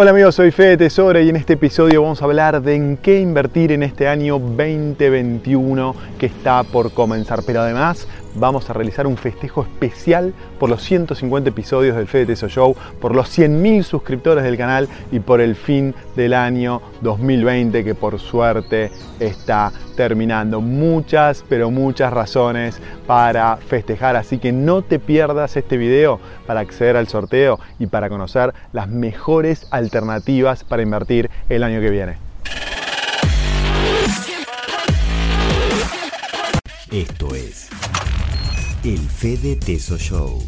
Hola amigos, soy Fede Tesoro y en este episodio vamos a hablar de en qué invertir en este año 2021 que está por comenzar. Pero además vamos a realizar un festejo especial por los 150 episodios del Fede Teso Show, por los 100.000 suscriptores del canal y por el fin del año 2020 que por suerte está terminando. Muchas, pero muchas razones para festejar, así que no te pierdas este video para acceder al sorteo y para conocer las mejores alternativas para invertir el año que viene. Esto es el Fede Teso Show.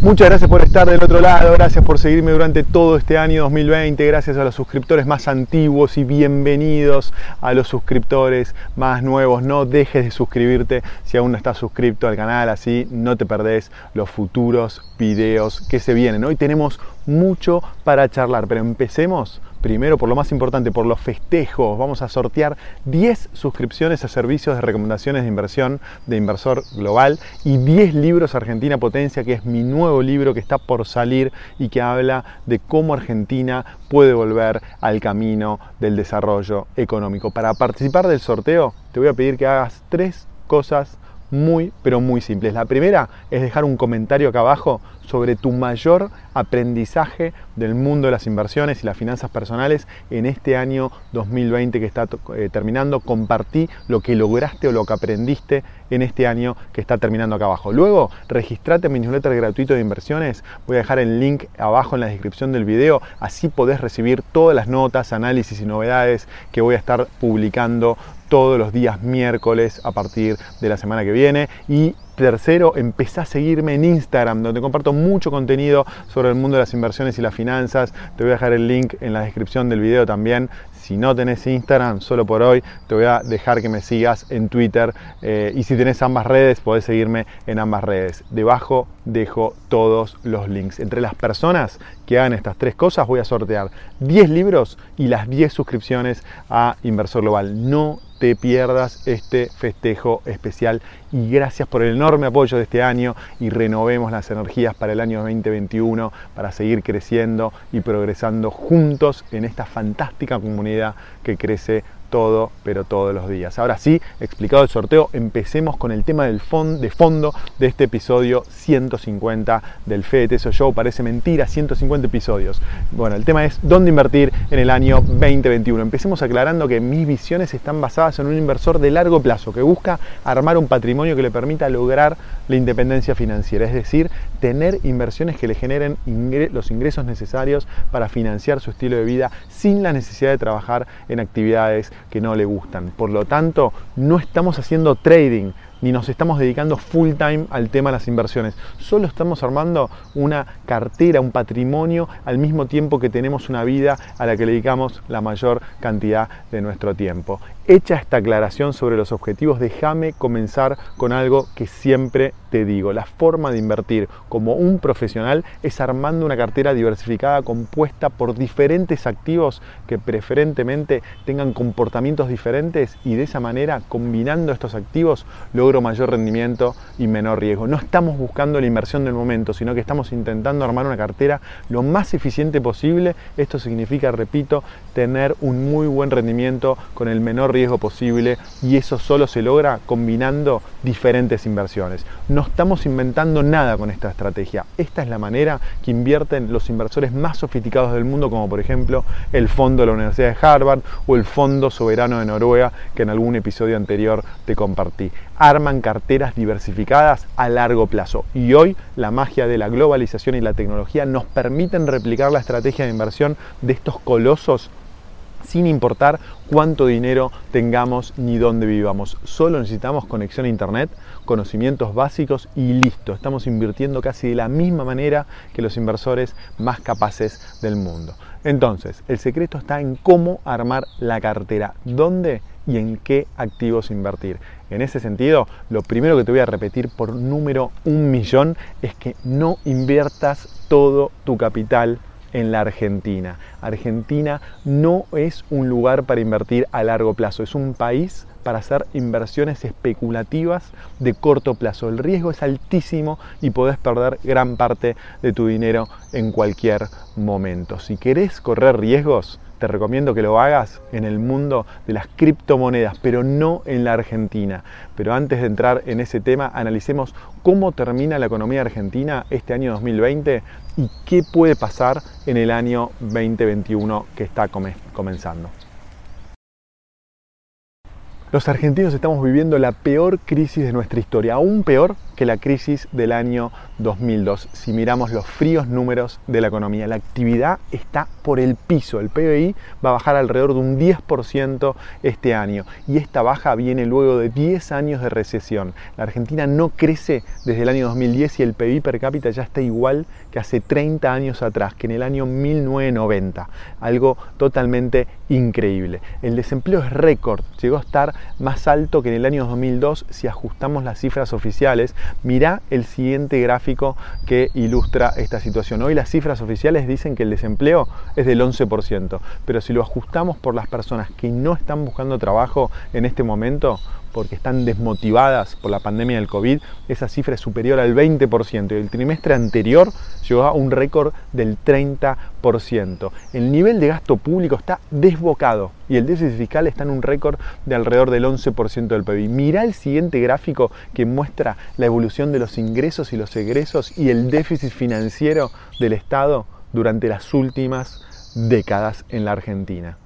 Muchas gracias por estar del otro lado, gracias por seguirme durante todo este año 2020, gracias a los suscriptores más antiguos y bienvenidos a los suscriptores más nuevos. No dejes de suscribirte si aún no estás suscrito al canal, así no te perdés los futuros videos que se vienen. Hoy tenemos mucho para charlar, pero empecemos Primero, por lo más importante, por los festejos. Vamos a sortear 10 suscripciones a servicios de recomendaciones de inversión de Inversor Global y 10 libros Argentina Potencia, que es mi nuevo libro que está por salir y que habla de cómo Argentina puede volver al camino del desarrollo económico. Para participar del sorteo, te voy a pedir que hagas tres cosas muy, pero muy simples. La primera es dejar un comentario acá abajo sobre tu mayor aprendizaje del mundo de las inversiones y las finanzas personales en este año 2020 que está eh, terminando. Compartí lo que lograste o lo que aprendiste en este año que está terminando acá abajo. Luego, registrate en mi newsletter gratuito de inversiones. Voy a dejar el link abajo en la descripción del video. Así podés recibir todas las notas, análisis y novedades que voy a estar publicando todos los días miércoles a partir de la semana que viene. Y tercero, empezá a seguirme en Instagram, donde comparto mucho contenido sobre el mundo de las inversiones y las finanzas. Te voy a dejar el link en la descripción del video también. Si no tenés Instagram, solo por hoy, te voy a dejar que me sigas en Twitter. Eh, y si tenés ambas redes, podés seguirme en ambas redes. Debajo dejo todos los links. Entre las personas que hagan estas tres cosas, voy a sortear 10 libros y las 10 suscripciones a Inversor Global. No te pierdas este festejo especial y gracias por el enorme apoyo de este año y renovemos las energías para el año 2021 para seguir creciendo y progresando juntos en esta fantástica comunidad que crece todo, pero todos los días. Ahora sí, explicado el sorteo, empecemos con el tema del de fondo de este episodio 150 del Fede Teso Show. Parece mentira, 150 episodios. Bueno, el tema es dónde invertir en el año 2021. Empecemos aclarando que mis visiones están basadas en un inversor de largo plazo que busca armar un patrimonio que le permita lograr la independencia financiera, es decir, tener inversiones que le generen los ingresos necesarios para financiar su estilo de vida sin la necesidad de trabajar en actividades que no le gustan. Por lo tanto, no estamos haciendo trading, ni nos estamos dedicando full time al tema de las inversiones. Solo estamos armando una cartera, un patrimonio, al mismo tiempo que tenemos una vida a la que le dedicamos la mayor cantidad de nuestro tiempo. Hecha esta aclaración sobre los objetivos, déjame comenzar con algo que siempre te digo. La forma de invertir como un profesional es armando una cartera diversificada compuesta por diferentes activos que preferentemente tengan comportamientos diferentes y de esa manera, combinando estos activos, logro mayor rendimiento y menor riesgo. No estamos buscando la inversión del momento, sino que estamos intentando armar una cartera lo más eficiente posible. Esto significa, repito, tener un muy buen rendimiento con el menor riesgo posible y eso solo se logra combinando diferentes inversiones. No estamos inventando nada con esta estrategia. Esta es la manera que invierten los inversores más sofisticados del mundo, como por ejemplo el fondo de la Universidad de Harvard o el Fondo Soberano de Noruega, que en algún episodio anterior te compartí. Arman carteras diversificadas a largo plazo y hoy la magia de la globalización y la tecnología nos permiten replicar la estrategia de inversión de estos colosos sin importar cuánto dinero tengamos ni dónde vivamos. Solo necesitamos conexión a Internet, conocimientos básicos y listo. Estamos invirtiendo casi de la misma manera que los inversores más capaces del mundo. Entonces, el secreto está en cómo armar la cartera, dónde y en qué activos invertir. En ese sentido, lo primero que te voy a repetir por número un millón es que no inviertas todo tu capital en la Argentina. Argentina no es un lugar para invertir a largo plazo, es un país para hacer inversiones especulativas de corto plazo. El riesgo es altísimo y podés perder gran parte de tu dinero en cualquier momento. Si querés correr riesgos, te recomiendo que lo hagas en el mundo de las criptomonedas, pero no en la Argentina. Pero antes de entrar en ese tema, analicemos cómo termina la economía argentina este año 2020 y qué puede pasar en el año 2021 que está comenzando. Los argentinos estamos viviendo la peor crisis de nuestra historia, aún peor la crisis del año 2002. Si miramos los fríos números de la economía, la actividad está por el piso. El PBI va a bajar alrededor de un 10% este año y esta baja viene luego de 10 años de recesión. La Argentina no crece desde el año 2010 y el PBI per cápita ya está igual que hace 30 años atrás, que en el año 1990. Algo totalmente increíble. El desempleo es récord, llegó a estar más alto que en el año 2002 si ajustamos las cifras oficiales. Mirá el siguiente gráfico que ilustra esta situación. Hoy las cifras oficiales dicen que el desempleo es del 11%, pero si lo ajustamos por las personas que no están buscando trabajo en este momento, porque están desmotivadas por la pandemia del COVID, esa cifra es superior al 20% y el trimestre anterior llegó a un récord del 30%. El nivel de gasto público está desbocado y el déficit fiscal está en un récord de alrededor del 11% del PIB. Mira el siguiente gráfico que muestra la evolución de los ingresos y los egresos y el déficit financiero del Estado durante las últimas décadas en la Argentina.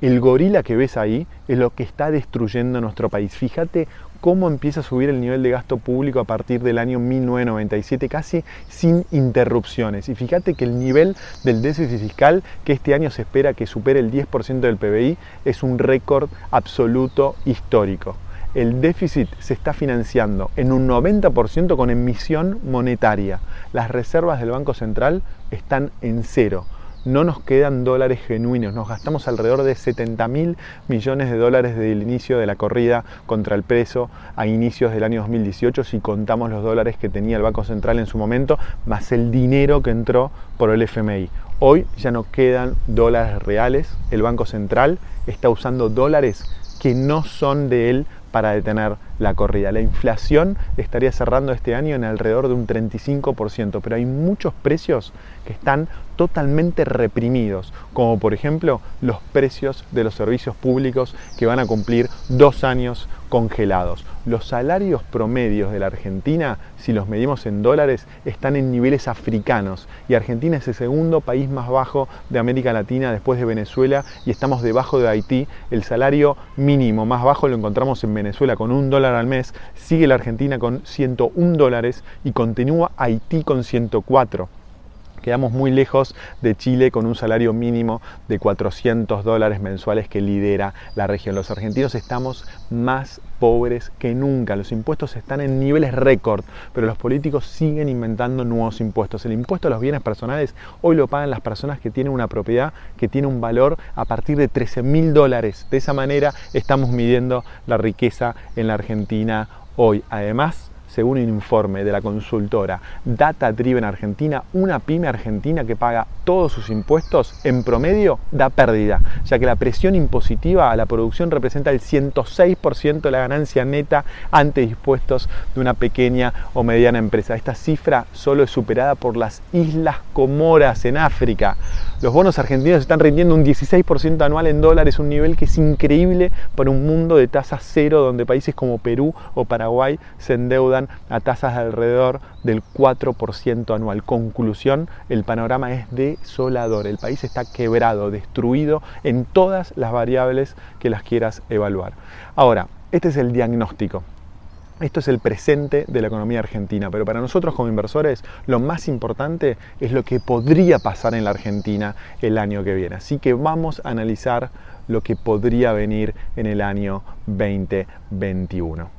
El gorila que ves ahí es lo que está destruyendo nuestro país. Fíjate cómo empieza a subir el nivel de gasto público a partir del año 1997, casi sin interrupciones. Y fíjate que el nivel del déficit fiscal, que este año se espera que supere el 10% del PBI, es un récord absoluto histórico. El déficit se está financiando en un 90% con emisión monetaria. Las reservas del Banco Central están en cero no nos quedan dólares genuinos, nos gastamos alrededor de 70 mil millones de dólares desde el inicio de la corrida contra el preso a inicios del año 2018 si contamos los dólares que tenía el Banco Central en su momento, más el dinero que entró por el FMI. Hoy ya no quedan dólares reales, el Banco Central está usando dólares que no son de él para detener la corrida. La inflación estaría cerrando este año en alrededor de un 35%, pero hay muchos precios que están totalmente reprimidos, como por ejemplo los precios de los servicios públicos que van a cumplir dos años congelados. Los salarios promedios de la Argentina, si los medimos en dólares, están en niveles africanos y Argentina es el segundo país más bajo de América Latina después de Venezuela y estamos debajo de Haití. El salario mínimo más bajo lo encontramos en Venezuela con un dólar al mes, sigue la Argentina con 101 dólares y continúa Haití con 104. Quedamos muy lejos de Chile con un salario mínimo de 400 dólares mensuales que lidera la región. Los argentinos estamos más pobres que nunca. Los impuestos están en niveles récord, pero los políticos siguen inventando nuevos impuestos. El impuesto a los bienes personales hoy lo pagan las personas que tienen una propiedad que tiene un valor a partir de 13 mil dólares. De esa manera estamos midiendo la riqueza en la Argentina hoy. Además, según un informe de la consultora Data Driven Argentina, una pyme argentina que paga todos sus impuestos en promedio da pérdida, ya que la presión impositiva a la producción representa el 106% de la ganancia neta ante dispuestos de una pequeña o mediana empresa. Esta cifra solo es superada por las Islas Comoras en África. Los bonos argentinos están rindiendo un 16% anual en dólares, un nivel que es increíble para un mundo de tasa cero donde países como Perú o Paraguay se endeudan a tasas de alrededor del 4% anual. Conclusión, el panorama es desolador. El país está quebrado, destruido en todas las variables que las quieras evaluar. Ahora, este es el diagnóstico. Esto es el presente de la economía argentina, pero para nosotros como inversores lo más importante es lo que podría pasar en la Argentina el año que viene. Así que vamos a analizar lo que podría venir en el año 2021.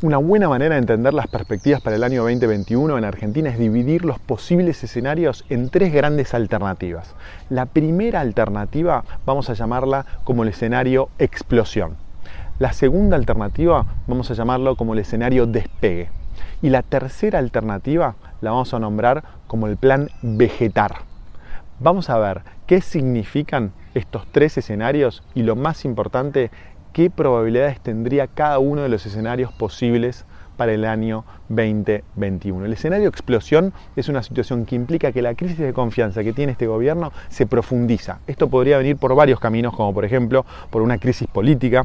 Una buena manera de entender las perspectivas para el año 2021 en Argentina es dividir los posibles escenarios en tres grandes alternativas. La primera alternativa vamos a llamarla como el escenario explosión. La segunda alternativa vamos a llamarlo como el escenario despegue. Y la tercera alternativa la vamos a nombrar como el plan vegetar. Vamos a ver qué significan estos tres escenarios y lo más importante, qué probabilidades tendría cada uno de los escenarios posibles para el año 2021. El escenario explosión es una situación que implica que la crisis de confianza que tiene este gobierno se profundiza. Esto podría venir por varios caminos, como por ejemplo por una crisis política,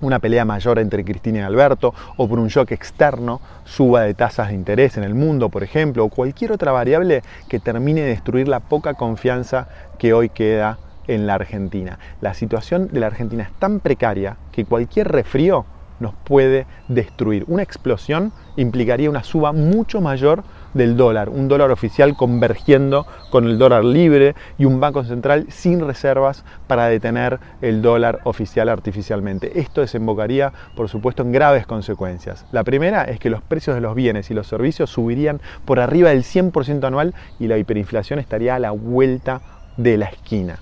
una pelea mayor entre Cristina y Alberto, o por un shock externo, suba de tasas de interés en el mundo, por ejemplo, o cualquier otra variable que termine de destruir la poca confianza que hoy queda en la Argentina. La situación de la Argentina es tan precaria que cualquier refrío nos puede destruir. Una explosión implicaría una suba mucho mayor del dólar, un dólar oficial convergiendo con el dólar libre y un banco central sin reservas para detener el dólar oficial artificialmente. Esto desembocaría, por supuesto, en graves consecuencias. La primera es que los precios de los bienes y los servicios subirían por arriba del 100% anual y la hiperinflación estaría a la vuelta de la esquina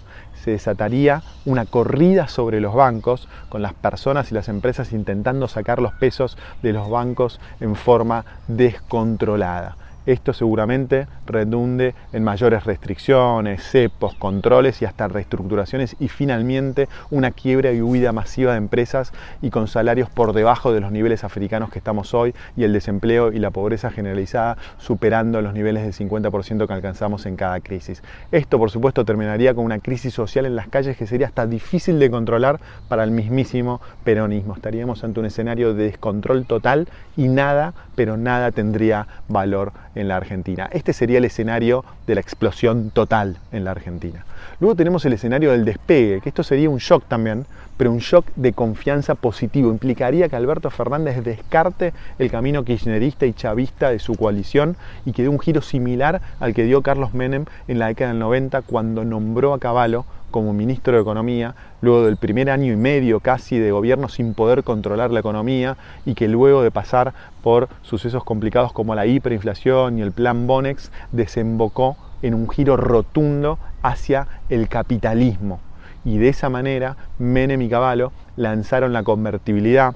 se desataría una corrida sobre los bancos, con las personas y las empresas intentando sacar los pesos de los bancos en forma descontrolada. Esto seguramente redunde en mayores restricciones, cepos, controles y hasta reestructuraciones y finalmente una quiebra y huida masiva de empresas y con salarios por debajo de los niveles africanos que estamos hoy y el desempleo y la pobreza generalizada superando los niveles del 50% que alcanzamos en cada crisis. Esto por supuesto terminaría con una crisis social en las calles que sería hasta difícil de controlar para el mismísimo peronismo. Estaríamos ante un escenario de descontrol total y nada, pero nada tendría valor en la Argentina. Este sería el escenario de la explosión total en la Argentina. Luego tenemos el escenario del despegue, que esto sería un shock también, pero un shock de confianza positivo. Implicaría que Alberto Fernández descarte el camino kirchnerista y chavista de su coalición y que dé un giro similar al que dio Carlos Menem en la década del 90 cuando nombró a Caballo como ministro de Economía, luego del primer año y medio casi de gobierno sin poder controlar la economía y que luego de pasar por sucesos complicados como la hiperinflación y el plan Bonex, desembocó en un giro rotundo hacia el capitalismo. Y de esa manera Menem y Cavallo lanzaron la convertibilidad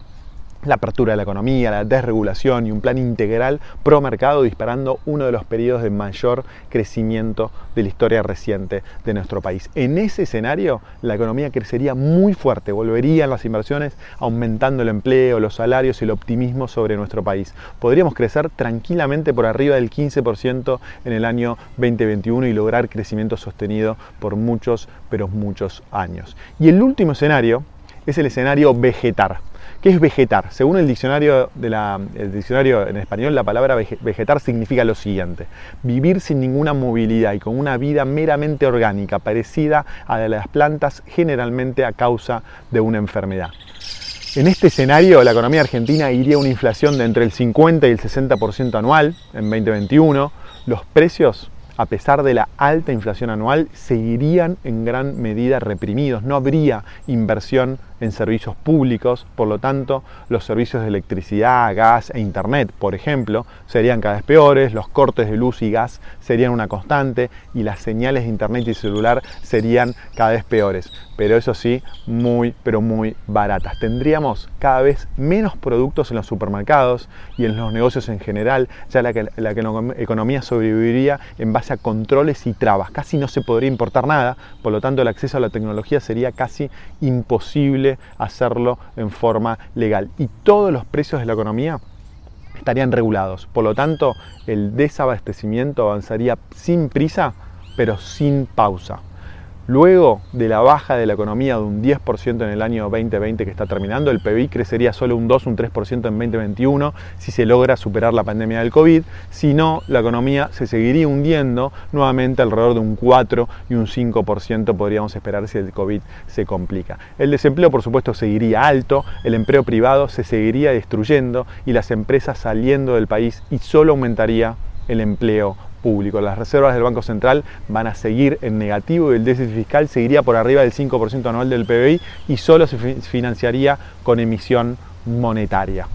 la apertura de la economía, la desregulación y un plan integral pro mercado disparando uno de los periodos de mayor crecimiento de la historia reciente de nuestro país. En ese escenario la economía crecería muy fuerte, volverían las inversiones aumentando el empleo, los salarios y el optimismo sobre nuestro país. Podríamos crecer tranquilamente por arriba del 15% en el año 2021 y lograr crecimiento sostenido por muchos, pero muchos años. Y el último escenario es el escenario vegetar. ¿Qué es vegetar? Según el diccionario, diccionario en español, la palabra vegetar significa lo siguiente: vivir sin ninguna movilidad y con una vida meramente orgánica, parecida a la de las plantas, generalmente a causa de una enfermedad. En este escenario, la economía argentina iría a una inflación de entre el 50 y el 60% anual en 2021. Los precios a pesar de la alta inflación anual, seguirían en gran medida reprimidos. No habría inversión en servicios públicos, por lo tanto, los servicios de electricidad, gas e internet, por ejemplo, serían cada vez peores, los cortes de luz y gas serían una constante y las señales de internet y celular serían cada vez peores. Pero eso sí, muy, pero muy baratas. Tendríamos cada vez menos productos en los supermercados y en los negocios en general, ya la, que, la economía sobreviviría en base a controles y trabas. Casi no se podría importar nada, por lo tanto el acceso a la tecnología sería casi imposible hacerlo en forma legal. Y todos los precios de la economía estarían regulados. Por lo tanto, el desabastecimiento avanzaría sin prisa, pero sin pausa. Luego de la baja de la economía de un 10% en el año 2020 que está terminando, el PBI crecería solo un 2, un 3% en 2021 si se logra superar la pandemia del COVID. Si no, la economía se seguiría hundiendo nuevamente alrededor de un 4 y un 5% podríamos esperar si el COVID se complica. El desempleo, por supuesto, seguiría alto, el empleo privado se seguiría destruyendo y las empresas saliendo del país y solo aumentaría el empleo público. Las reservas del Banco Central van a seguir en negativo y el déficit fiscal seguiría por arriba del 5% anual del PBI y solo se financiaría con emisión monetaria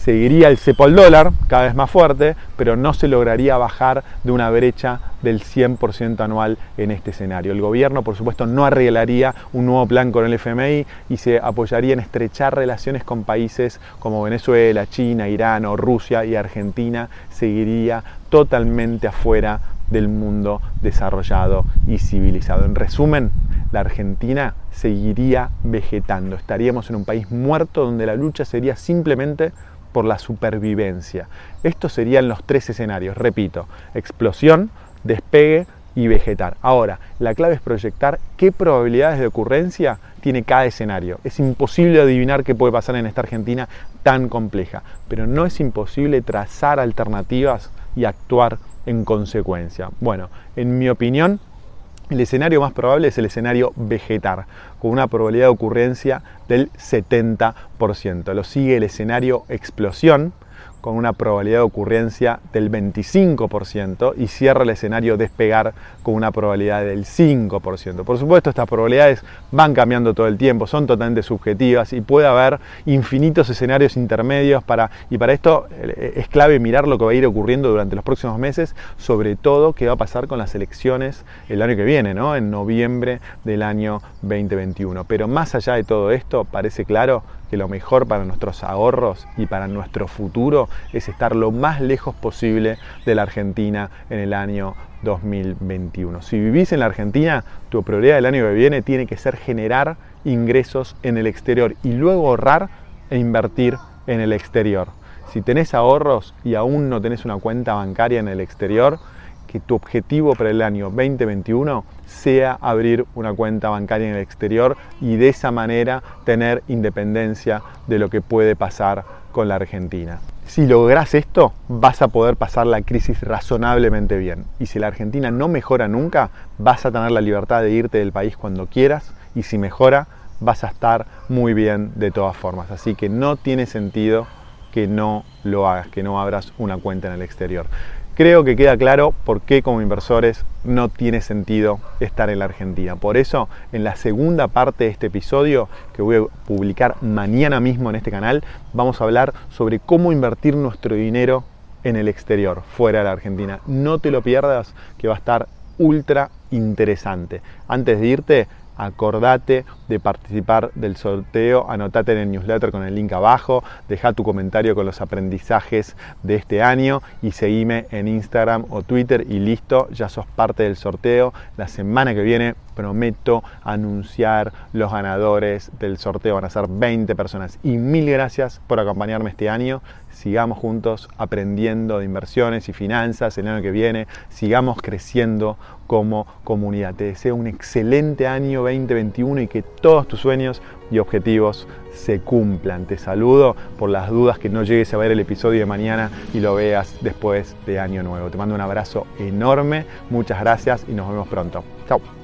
seguiría el cepo al dólar, cada vez más fuerte, pero no se lograría bajar de una brecha del 100% anual en este escenario. El gobierno, por supuesto, no arreglaría un nuevo plan con el FMI y se apoyaría en estrechar relaciones con países como Venezuela, China, Irán o Rusia y Argentina seguiría totalmente afuera del mundo desarrollado y civilizado. En resumen, la Argentina seguiría vegetando. Estaríamos en un país muerto donde la lucha sería simplemente por la supervivencia. Estos serían los tres escenarios, repito, explosión, despegue y vegetar. Ahora, la clave es proyectar qué probabilidades de ocurrencia tiene cada escenario. Es imposible adivinar qué puede pasar en esta Argentina tan compleja, pero no es imposible trazar alternativas y actuar en consecuencia. Bueno, en mi opinión, el escenario más probable es el escenario vegetar, con una probabilidad de ocurrencia del 70%. Lo sigue el escenario explosión, con una probabilidad de ocurrencia del 25% y cierra el escenario despegar con una probabilidad del 5%. Por supuesto, estas probabilidades van cambiando todo el tiempo, son totalmente subjetivas y puede haber infinitos escenarios intermedios para, y para esto eh, es clave mirar lo que va a ir ocurriendo durante los próximos meses, sobre todo qué va a pasar con las elecciones el año que viene, ¿no? en noviembre del año 2021. Pero más allá de todo esto, parece claro que lo mejor para nuestros ahorros y para nuestro futuro es estar lo más lejos posible de la Argentina en el año 2021. Si vivís en la Argentina, tu prioridad del año que viene tiene que ser generar ingresos en el exterior y luego ahorrar e invertir en el exterior. Si tenés ahorros y aún no tenés una cuenta bancaria en el exterior, que tu objetivo para el año 2021 sea abrir una cuenta bancaria en el exterior y de esa manera tener independencia de lo que puede pasar con la Argentina. Si logras esto, vas a poder pasar la crisis razonablemente bien. Y si la Argentina no mejora nunca, vas a tener la libertad de irte del país cuando quieras. Y si mejora, vas a estar muy bien de todas formas. Así que no tiene sentido que no lo hagas, que no abras una cuenta en el exterior. Creo que queda claro por qué como inversores no tiene sentido estar en la Argentina. Por eso, en la segunda parte de este episodio, que voy a publicar mañana mismo en este canal, vamos a hablar sobre cómo invertir nuestro dinero en el exterior, fuera de la Argentina. No te lo pierdas, que va a estar ultra interesante. Antes de irte, acordate de participar del sorteo, anotate en el newsletter con el link abajo, deja tu comentario con los aprendizajes de este año y seguime en Instagram o Twitter y listo, ya sos parte del sorteo. La semana que viene prometo anunciar los ganadores del sorteo, van a ser 20 personas y mil gracias por acompañarme este año. Sigamos juntos aprendiendo de inversiones y finanzas el año que viene, sigamos creciendo como comunidad. Te deseo un excelente año 2021 y que todos tus sueños y objetivos se cumplan. Te saludo por las dudas que no llegues a ver el episodio de mañana y lo veas después de Año Nuevo. Te mando un abrazo enorme, muchas gracias y nos vemos pronto. Chao.